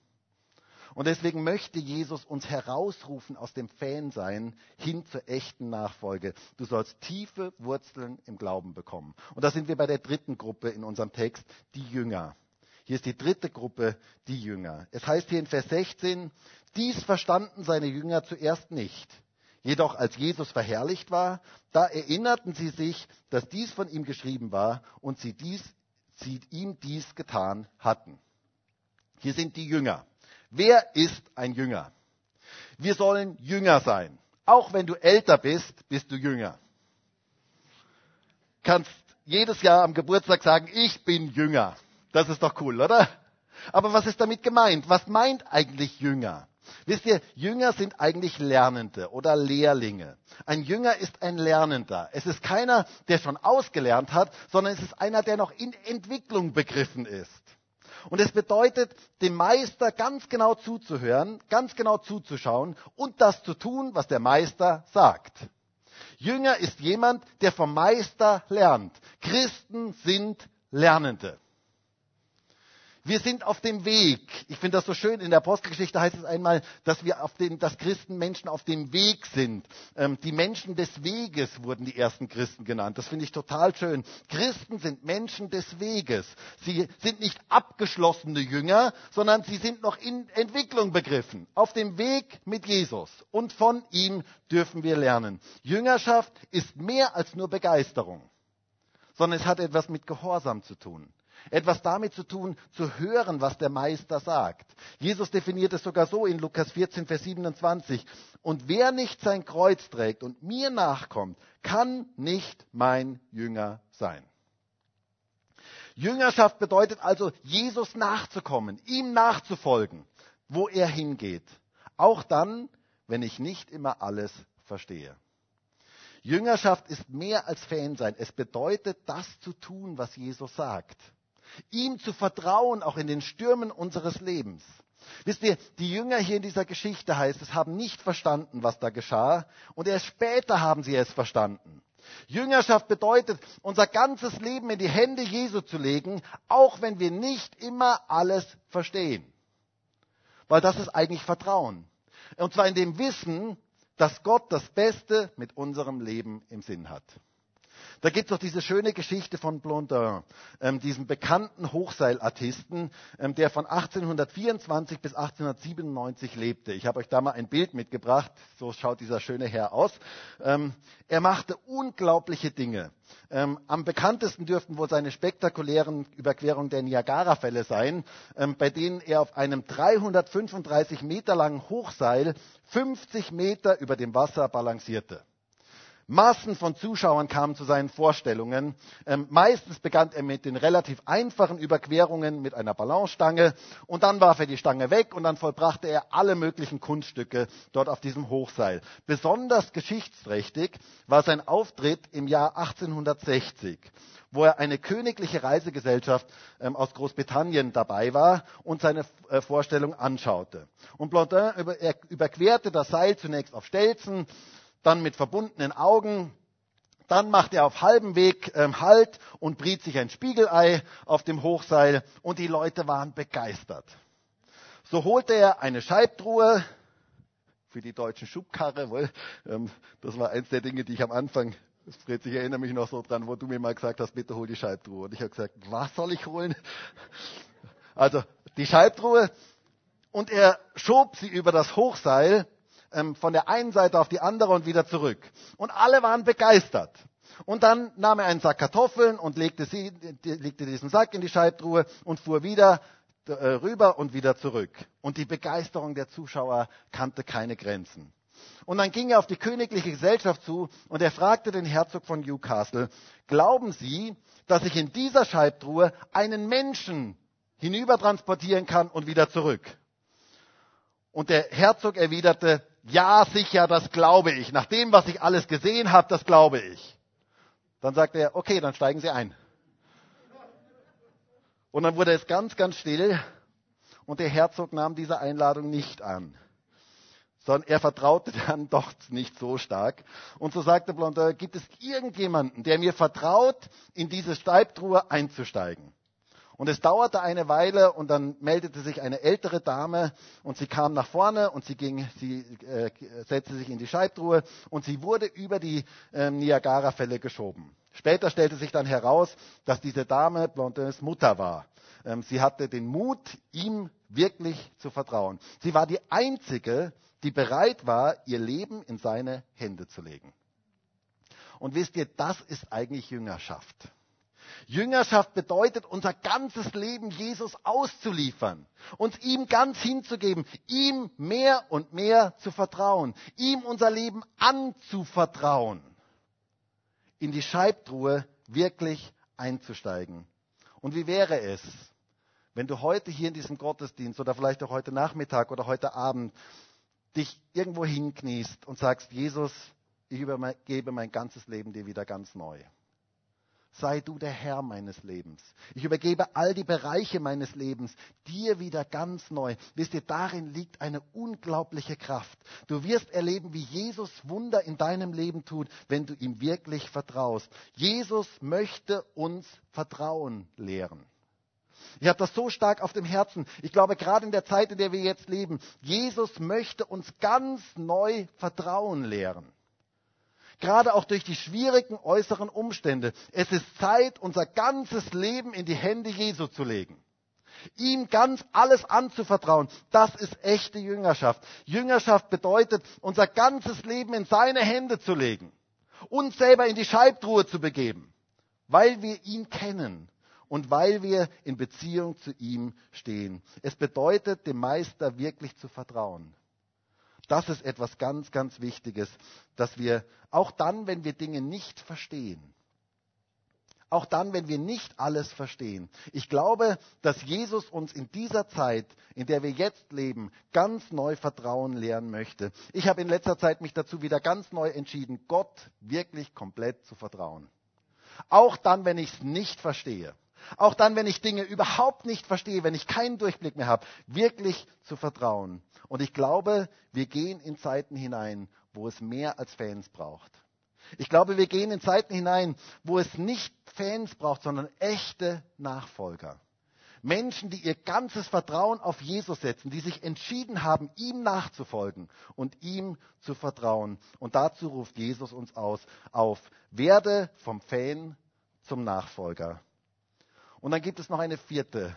Speaker 1: Und deswegen möchte Jesus uns herausrufen aus dem Fansein hin zur echten Nachfolge. Du sollst tiefe Wurzeln im Glauben bekommen. Und da sind wir bei der dritten Gruppe in unserem Text, die Jünger. Hier ist die dritte Gruppe, die Jünger. Es heißt hier in Vers 16, dies verstanden seine Jünger zuerst nicht. Jedoch als Jesus verherrlicht war, da erinnerten sie sich, dass dies von ihm geschrieben war und sie, dies, sie ihm dies getan hatten. Hier sind die Jünger. Wer ist ein Jünger? Wir sollen Jünger sein. Auch wenn du älter bist, bist du Jünger. Kannst jedes Jahr am Geburtstag sagen, ich bin Jünger. Das ist doch cool, oder? Aber was ist damit gemeint? Was meint eigentlich Jünger? Wisst ihr, Jünger sind eigentlich Lernende oder Lehrlinge. Ein Jünger ist ein Lernender. Es ist keiner, der schon ausgelernt hat, sondern es ist einer, der noch in Entwicklung begriffen ist. Und es bedeutet, dem Meister ganz genau zuzuhören, ganz genau zuzuschauen und das zu tun, was der Meister sagt. Jünger ist jemand, der vom Meister lernt. Christen sind Lernende. Wir sind auf dem Weg. Ich finde das so schön. In der Apostelgeschichte heißt es einmal, dass wir auf dem, dass Christen Menschen auf dem Weg sind. Ähm, die Menschen des Weges wurden die ersten Christen genannt. Das finde ich total schön. Christen sind Menschen des Weges. Sie sind nicht abgeschlossene Jünger, sondern sie sind noch in Entwicklung begriffen. Auf dem Weg mit Jesus. Und von ihm dürfen wir lernen. Jüngerschaft ist mehr als nur Begeisterung, sondern es hat etwas mit Gehorsam zu tun. Etwas damit zu tun, zu hören, was der Meister sagt. Jesus definiert es sogar so in Lukas 14, Vers 27. Und wer nicht sein Kreuz trägt und mir nachkommt, kann nicht mein Jünger sein. Jüngerschaft bedeutet also, Jesus nachzukommen, ihm nachzufolgen, wo er hingeht. Auch dann, wenn ich nicht immer alles verstehe. Jüngerschaft ist mehr als Fan sein. Es bedeutet, das zu tun, was Jesus sagt ihm zu vertrauen, auch in den Stürmen unseres Lebens. Wisst ihr, die Jünger hier in dieser Geschichte heißt es, haben nicht verstanden, was da geschah, und erst später haben sie es verstanden. Jüngerschaft bedeutet, unser ganzes Leben in die Hände Jesu zu legen, auch wenn wir nicht immer alles verstehen. Weil das ist eigentlich Vertrauen. Und zwar in dem Wissen, dass Gott das Beste mit unserem Leben im Sinn hat. Da gibt es doch diese schöne Geschichte von Blondin, ähm, diesem bekannten Hochseilartisten, ähm, der von 1824 bis 1897 lebte. Ich habe euch da mal ein Bild mitgebracht. So schaut dieser schöne Herr aus. Ähm, er machte unglaubliche Dinge. Ähm, am bekanntesten dürften wohl seine spektakulären Überquerungen der Niagara-Fälle sein, ähm, bei denen er auf einem 335 Meter langen Hochseil 50 Meter über dem Wasser balancierte. Massen von Zuschauern kamen zu seinen Vorstellungen. Ähm, meistens begann er mit den relativ einfachen Überquerungen mit einer Ballonstange und dann warf er die Stange weg und dann vollbrachte er alle möglichen Kunststücke dort auf diesem Hochseil. Besonders geschichtsträchtig war sein Auftritt im Jahr 1860 wo er eine königliche Reisegesellschaft ähm, aus Großbritannien dabei war und seine äh, Vorstellung anschaute. Und Blondin über, überquerte das Seil zunächst auf Stelzen, dann mit verbundenen Augen. Dann macht er auf halbem Weg ähm, Halt und briet sich ein Spiegelei auf dem Hochseil und die Leute waren begeistert. So holte er eine Scheibtruhe für die deutschen Schubkarre. Wohl, ähm, das war eins der Dinge, die ich am Anfang, Fritz, ich erinnere mich noch so dran, wo du mir mal gesagt hast, bitte hol die Scheibtruhe. Und ich habe gesagt, was soll ich holen? Also die Scheibtruhe und er schob sie über das Hochseil ähm, von der einen Seite auf die andere und wieder zurück. Und alle waren begeistert. Und dann nahm er einen Sack Kartoffeln und legte, sie, legte diesen Sack in die Scheibtruhe und fuhr wieder äh, rüber und wieder zurück. Und die Begeisterung der Zuschauer kannte keine Grenzen. Und dann ging er auf die königliche Gesellschaft zu und er fragte den Herzog von Newcastle, glauben Sie, dass ich in dieser Scheibtruhe einen Menschen hinüber transportieren kann und wieder zurück? Und der Herzog erwiderte, ja, sicher, das glaube ich. Nach dem, was ich alles gesehen habe, das glaube ich. Dann sagte er, okay, dann steigen Sie ein. Und dann wurde es ganz, ganz still und der Herzog nahm diese Einladung nicht an, sondern er vertraute dann doch nicht so stark. Und so sagte Blondeur, gibt es irgendjemanden, der mir vertraut, in diese Steibtruhe einzusteigen? Und es dauerte eine Weile und dann meldete sich eine ältere Dame und sie kam nach vorne und sie ging, sie äh, setzte sich in die Scheibtruhe und sie wurde über die äh, Niagara-Fälle geschoben. Später stellte sich dann heraus, dass diese Dame Blondins Mutter war. Ähm, sie hatte den Mut, ihm wirklich zu vertrauen. Sie war die einzige, die bereit war, ihr Leben in seine Hände zu legen. Und wisst ihr, das ist eigentlich Jüngerschaft. Jüngerschaft bedeutet, unser ganzes Leben Jesus auszuliefern, uns ihm ganz hinzugeben, ihm mehr und mehr zu vertrauen, ihm unser Leben anzuvertrauen, in die Scheibtruhe wirklich einzusteigen. Und wie wäre es, wenn du heute hier in diesem Gottesdienst oder vielleicht auch heute Nachmittag oder heute Abend dich irgendwo hinkniest und sagst, Jesus, ich übergebe mein ganzes Leben dir wieder ganz neu sei du der Herr meines Lebens. Ich übergebe all die Bereiche meines Lebens dir wieder ganz neu. Wisst ihr, darin liegt eine unglaubliche Kraft. Du wirst erleben, wie Jesus Wunder in deinem Leben tut, wenn du ihm wirklich vertraust. Jesus möchte uns Vertrauen lehren. Ich habe das so stark auf dem Herzen. Ich glaube, gerade in der Zeit, in der wir jetzt leben, Jesus möchte uns ganz neu Vertrauen lehren gerade auch durch die schwierigen äußeren Umstände. Es ist Zeit, unser ganzes Leben in die Hände Jesu zu legen. Ihm ganz alles anzuvertrauen, das ist echte Jüngerschaft. Jüngerschaft bedeutet, unser ganzes Leben in seine Hände zu legen, uns selber in die Scheibtruhe zu begeben, weil wir ihn kennen und weil wir in Beziehung zu ihm stehen. Es bedeutet, dem Meister wirklich zu vertrauen. Das ist etwas ganz, ganz Wichtiges, dass wir auch dann, wenn wir Dinge nicht verstehen, auch dann, wenn wir nicht alles verstehen. Ich glaube, dass Jesus uns in dieser Zeit, in der wir jetzt leben, ganz neu Vertrauen lehren möchte. Ich habe in letzter Zeit mich dazu wieder ganz neu entschieden, Gott wirklich komplett zu vertrauen. Auch dann, wenn ich es nicht verstehe. Auch dann, wenn ich Dinge überhaupt nicht verstehe, wenn ich keinen Durchblick mehr habe, wirklich zu vertrauen. Und ich glaube, wir gehen in Zeiten hinein, wo es mehr als Fans braucht. Ich glaube, wir gehen in Zeiten hinein, wo es nicht Fans braucht, sondern echte Nachfolger. Menschen, die ihr ganzes Vertrauen auf Jesus setzen, die sich entschieden haben, ihm nachzufolgen und ihm zu vertrauen. Und dazu ruft Jesus uns aus, auf, werde vom Fan zum Nachfolger. Und dann gibt es noch eine vierte,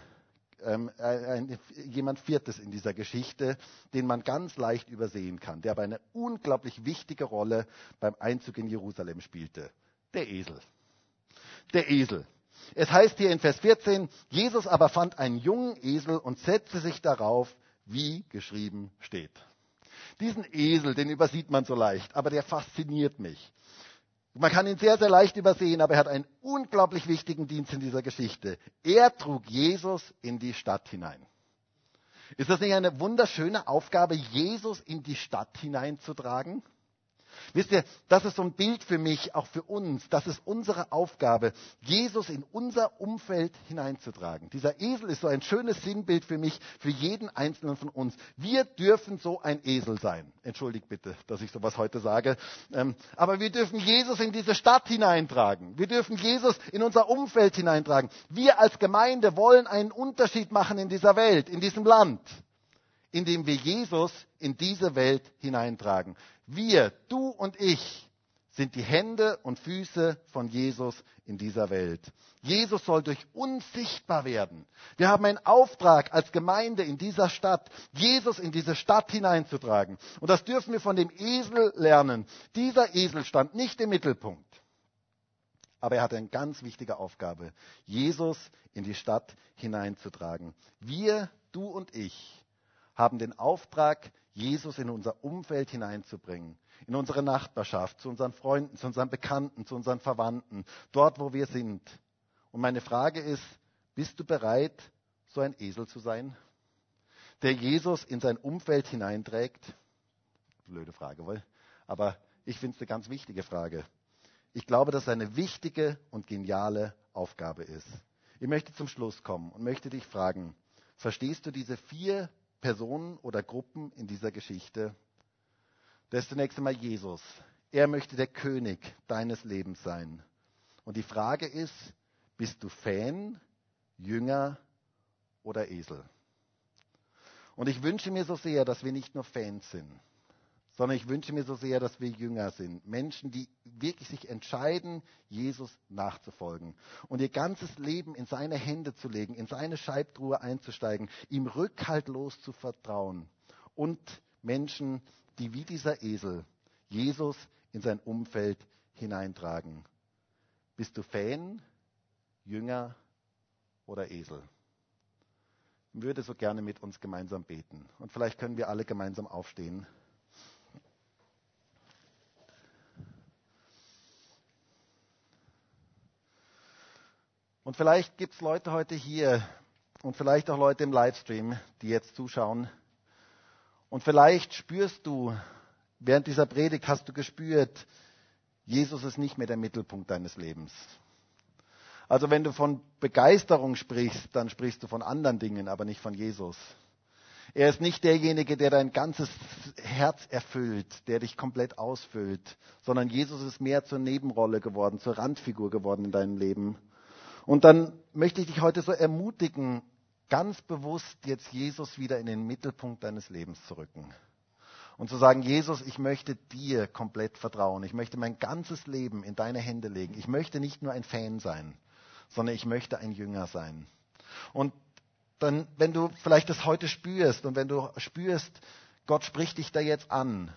Speaker 1: ähm, ein, jemand Viertes in dieser Geschichte, den man ganz leicht übersehen kann, der aber eine unglaublich wichtige Rolle beim Einzug in Jerusalem spielte. Der Esel. Der Esel. Es heißt hier in Vers 14, Jesus aber fand einen jungen Esel und setzte sich darauf, wie geschrieben steht. Diesen Esel, den übersieht man so leicht, aber der fasziniert mich. Man kann ihn sehr, sehr leicht übersehen, aber er hat einen unglaublich wichtigen Dienst in dieser Geschichte. Er trug Jesus in die Stadt hinein. Ist das nicht eine wunderschöne Aufgabe, Jesus in die Stadt hineinzutragen? Wisst ihr, das ist so ein Bild für mich, auch für uns. Das ist unsere Aufgabe, Jesus in unser Umfeld hineinzutragen. Dieser Esel ist so ein schönes Sinnbild für mich, für jeden Einzelnen von uns. Wir dürfen so ein Esel sein. Entschuldigt bitte, dass ich sowas heute sage. Ähm, aber wir dürfen Jesus in diese Stadt hineintragen. Wir dürfen Jesus in unser Umfeld hineintragen. Wir als Gemeinde wollen einen Unterschied machen in dieser Welt, in diesem Land indem wir Jesus in diese Welt hineintragen. Wir, du und ich, sind die Hände und Füße von Jesus in dieser Welt. Jesus soll durch uns sichtbar werden. Wir haben einen Auftrag als Gemeinde in dieser Stadt, Jesus in diese Stadt hineinzutragen. Und das dürfen wir von dem Esel lernen. Dieser Esel stand nicht im Mittelpunkt. Aber er hatte eine ganz wichtige Aufgabe, Jesus in die Stadt hineinzutragen. Wir, du und ich, haben den Auftrag, Jesus in unser Umfeld hineinzubringen in unsere Nachbarschaft, zu unseren Freunden, zu unseren Bekannten, zu unseren Verwandten, dort, wo wir sind. Und meine Frage ist, bist du bereit, so ein Esel zu sein, der Jesus in sein Umfeld hineinträgt? Blöde Frage, wohl. Aber ich finde es eine ganz wichtige Frage. Ich glaube, dass es eine wichtige und geniale Aufgabe ist. Ich möchte zum Schluss kommen und möchte dich fragen, verstehst du diese vier Personen oder Gruppen in dieser Geschichte? Das ist zunächst einmal Jesus. Er möchte der König deines Lebens sein. Und die Frage ist, bist du Fan, Jünger oder Esel? Und ich wünsche mir so sehr, dass wir nicht nur Fans sind, sondern ich wünsche mir so sehr, dass wir Jünger sind. Menschen, die wirklich sich entscheiden, Jesus nachzufolgen und ihr ganzes Leben in seine Hände zu legen, in seine Scheibtruhe einzusteigen, ihm rückhaltlos zu vertrauen und Menschen, die wie dieser Esel Jesus in sein Umfeld hineintragen. Bist du Fan, Jünger oder Esel? Ich würde so gerne mit uns gemeinsam beten. Und vielleicht können wir alle gemeinsam aufstehen. Und vielleicht gibt es Leute heute hier und vielleicht auch Leute im Livestream, die jetzt zuschauen, und vielleicht spürst du, während dieser Predigt hast du gespürt, Jesus ist nicht mehr der Mittelpunkt deines Lebens. Also wenn du von Begeisterung sprichst, dann sprichst du von anderen Dingen, aber nicht von Jesus. Er ist nicht derjenige, der dein ganzes Herz erfüllt, der dich komplett ausfüllt, sondern Jesus ist mehr zur Nebenrolle geworden, zur Randfigur geworden in deinem Leben. Und dann möchte ich dich heute so ermutigen, ganz bewusst jetzt Jesus wieder in den Mittelpunkt deines Lebens zu rücken. Und zu sagen, Jesus, ich möchte dir komplett vertrauen. Ich möchte mein ganzes Leben in deine Hände legen. Ich möchte nicht nur ein Fan sein, sondern ich möchte ein Jünger sein. Und dann, wenn du vielleicht das heute spürst und wenn du spürst, Gott spricht dich da jetzt an,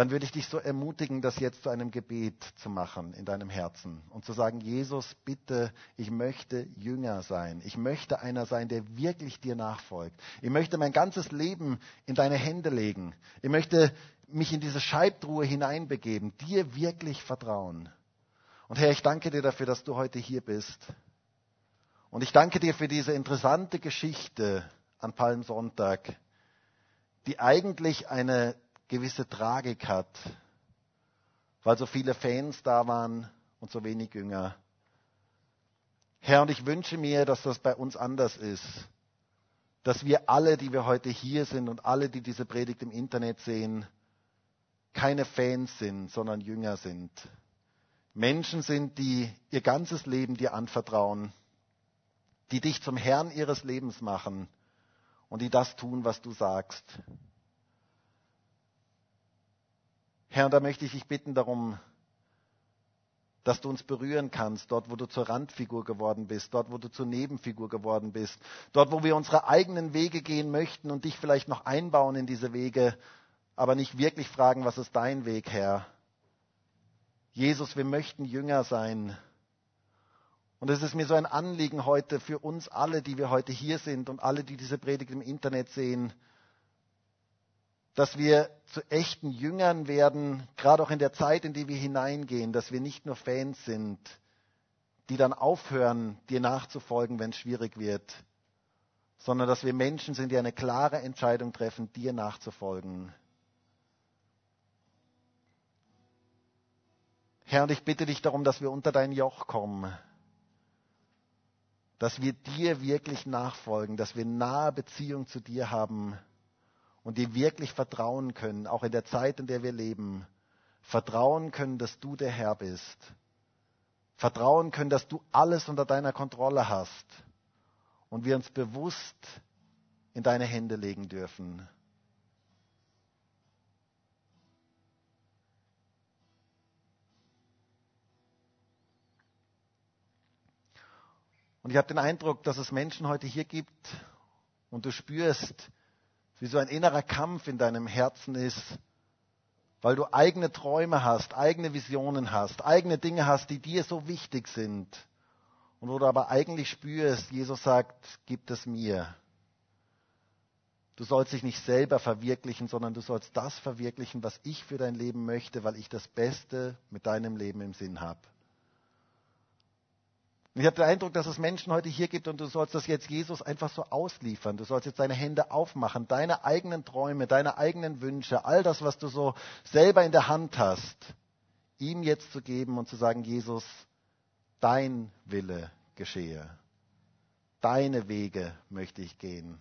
Speaker 1: dann würde ich dich so ermutigen, das jetzt zu einem Gebet zu machen in deinem Herzen und zu sagen, Jesus, bitte, ich möchte Jünger sein. Ich möchte einer sein, der wirklich dir nachfolgt. Ich möchte mein ganzes Leben in deine Hände legen. Ich möchte mich in diese Scheibtruhe hineinbegeben, dir wirklich vertrauen. Und Herr, ich danke dir dafür, dass du heute hier bist. Und ich danke dir für diese interessante Geschichte an Palmsonntag, die eigentlich eine gewisse Tragik hat, weil so viele Fans da waren und so wenig Jünger. Herr, und ich wünsche mir, dass das bei uns anders ist, dass wir alle, die wir heute hier sind und alle, die diese Predigt im Internet sehen, keine Fans sind, sondern Jünger sind. Menschen sind, die ihr ganzes Leben dir anvertrauen, die dich zum Herrn ihres Lebens machen und die das tun, was du sagst. Herr, da möchte ich dich bitten darum, dass du uns berühren kannst, dort, wo du zur Randfigur geworden bist, dort, wo du zur Nebenfigur geworden bist, dort, wo wir unsere eigenen Wege gehen möchten und dich vielleicht noch einbauen in diese Wege, aber nicht wirklich fragen, was ist dein Weg, Herr? Jesus, wir möchten Jünger sein. Und es ist mir so ein Anliegen heute für uns alle, die wir heute hier sind und alle, die diese Predigt im Internet sehen, dass wir zu echten Jüngern werden, gerade auch in der Zeit, in die wir hineingehen, dass wir nicht nur Fans sind, die dann aufhören, dir nachzufolgen, wenn es schwierig wird, sondern dass wir Menschen sind, die eine klare Entscheidung treffen, dir nachzufolgen. Herr, und ich bitte dich darum, dass wir unter dein Joch kommen, dass wir dir wirklich nachfolgen, dass wir nahe Beziehung zu dir haben und dir wirklich vertrauen können, auch in der Zeit, in der wir leben, vertrauen können, dass du der Herr bist, vertrauen können, dass du alles unter deiner Kontrolle hast und wir uns bewusst in deine Hände legen dürfen. Und ich habe den Eindruck, dass es Menschen heute hier gibt und du spürst, wie so ein innerer Kampf in deinem Herzen ist, weil du eigene Träume hast, eigene Visionen hast, eigene Dinge hast, die dir so wichtig sind. Und wo du aber eigentlich spürst, Jesus sagt, gib es mir. Du sollst dich nicht selber verwirklichen, sondern du sollst das verwirklichen, was ich für dein Leben möchte, weil ich das Beste mit deinem Leben im Sinn habe. Ich habe den Eindruck, dass es Menschen heute hier gibt und du sollst das jetzt Jesus einfach so ausliefern. Du sollst jetzt deine Hände aufmachen, deine eigenen Träume, deine eigenen Wünsche, all das, was du so selber in der Hand hast, ihm jetzt zu geben und zu sagen, Jesus, dein Wille geschehe. Deine Wege möchte ich gehen.